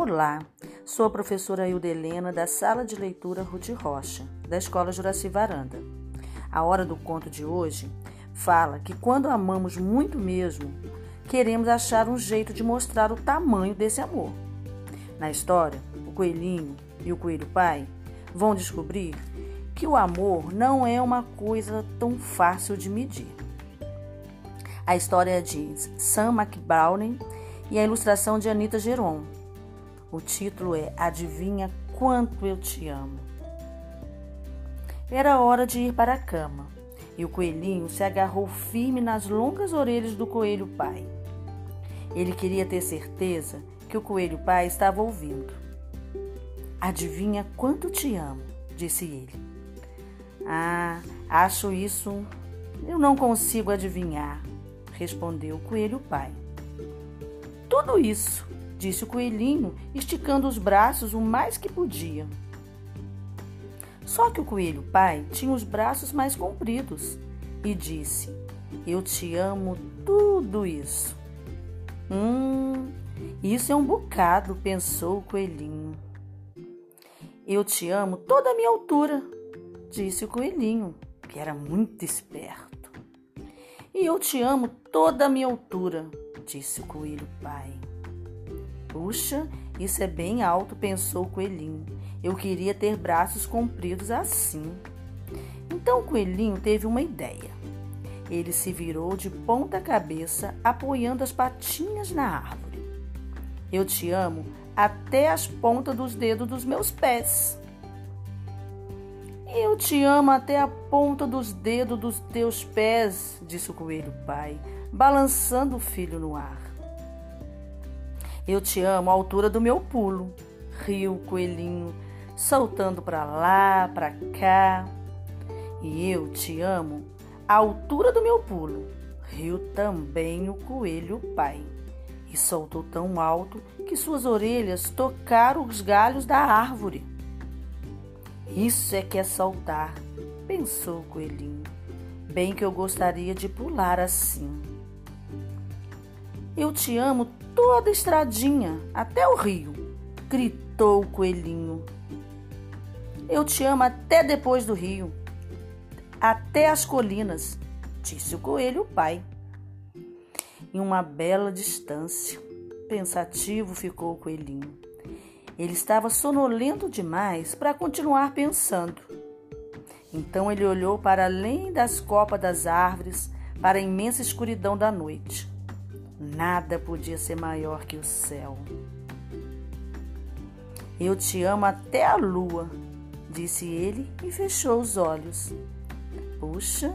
Olá, sou a professora Hilda Helena da Sala de Leitura Ruth Rocha, da Escola Juraci Varanda. A hora do conto de hoje fala que quando amamos muito mesmo, queremos achar um jeito de mostrar o tamanho desse amor. Na história, o coelhinho e o coelho pai vão descobrir que o amor não é uma coisa tão fácil de medir. A história é de Sam McBrowning e a ilustração de Anita Geron. O título é Adivinha quanto eu te amo. Era hora de ir para a cama e o coelhinho se agarrou firme nas longas orelhas do coelho pai. Ele queria ter certeza que o coelho pai estava ouvindo. Adivinha quanto te amo, disse ele. Ah, acho isso. Eu não consigo adivinhar, respondeu o coelho pai. Tudo isso, disse o coelhinho, esticando os braços o mais que podia. Só que o coelho pai tinha os braços mais compridos e disse: Eu te amo tudo isso. Hum, isso é um bocado, pensou o coelhinho. Eu te amo toda a minha altura, disse o coelhinho, que era muito esperto. E eu te amo toda a minha altura, disse o coelho pai. Puxa, isso é bem alto, pensou o coelhinho. Eu queria ter braços compridos assim. Então o coelhinho teve uma ideia. Ele se virou de ponta cabeça, apoiando as patinhas na árvore. Eu te amo até as pontas dos dedos dos meus pés. Eu te amo até a ponta dos dedos dos teus pés, disse o coelho pai, balançando o filho no ar. Eu te amo à altura do meu pulo, riu o coelhinho, saltando para lá, para cá. E eu te amo à altura do meu pulo, riu também o coelho pai. E saltou tão alto que suas orelhas tocaram os galhos da árvore. Isso é que é saltar, pensou o coelhinho. Bem que eu gostaria de pular assim. Eu te amo toda a estradinha, até o rio, gritou o coelhinho. Eu te amo até depois do rio, até as colinas, disse o coelho pai. Em uma bela distância, pensativo ficou o coelhinho. Ele estava sonolento demais para continuar pensando. Então ele olhou para além das copas das árvores, para a imensa escuridão da noite. Nada podia ser maior que o céu. Eu te amo até a lua, disse ele e fechou os olhos. Puxa,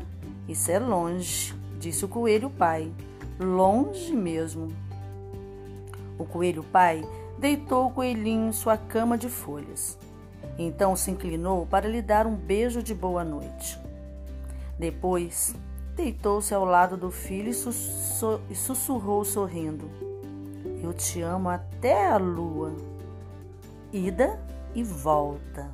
isso é longe, disse o coelho pai. Longe mesmo. O coelho pai deitou o coelhinho em sua cama de folhas. Então se inclinou para lhe dar um beijo de boa noite. Depois, deitou-se ao lado do filho e sussurrou sorrindo: Eu te amo até a lua. Ida e volta.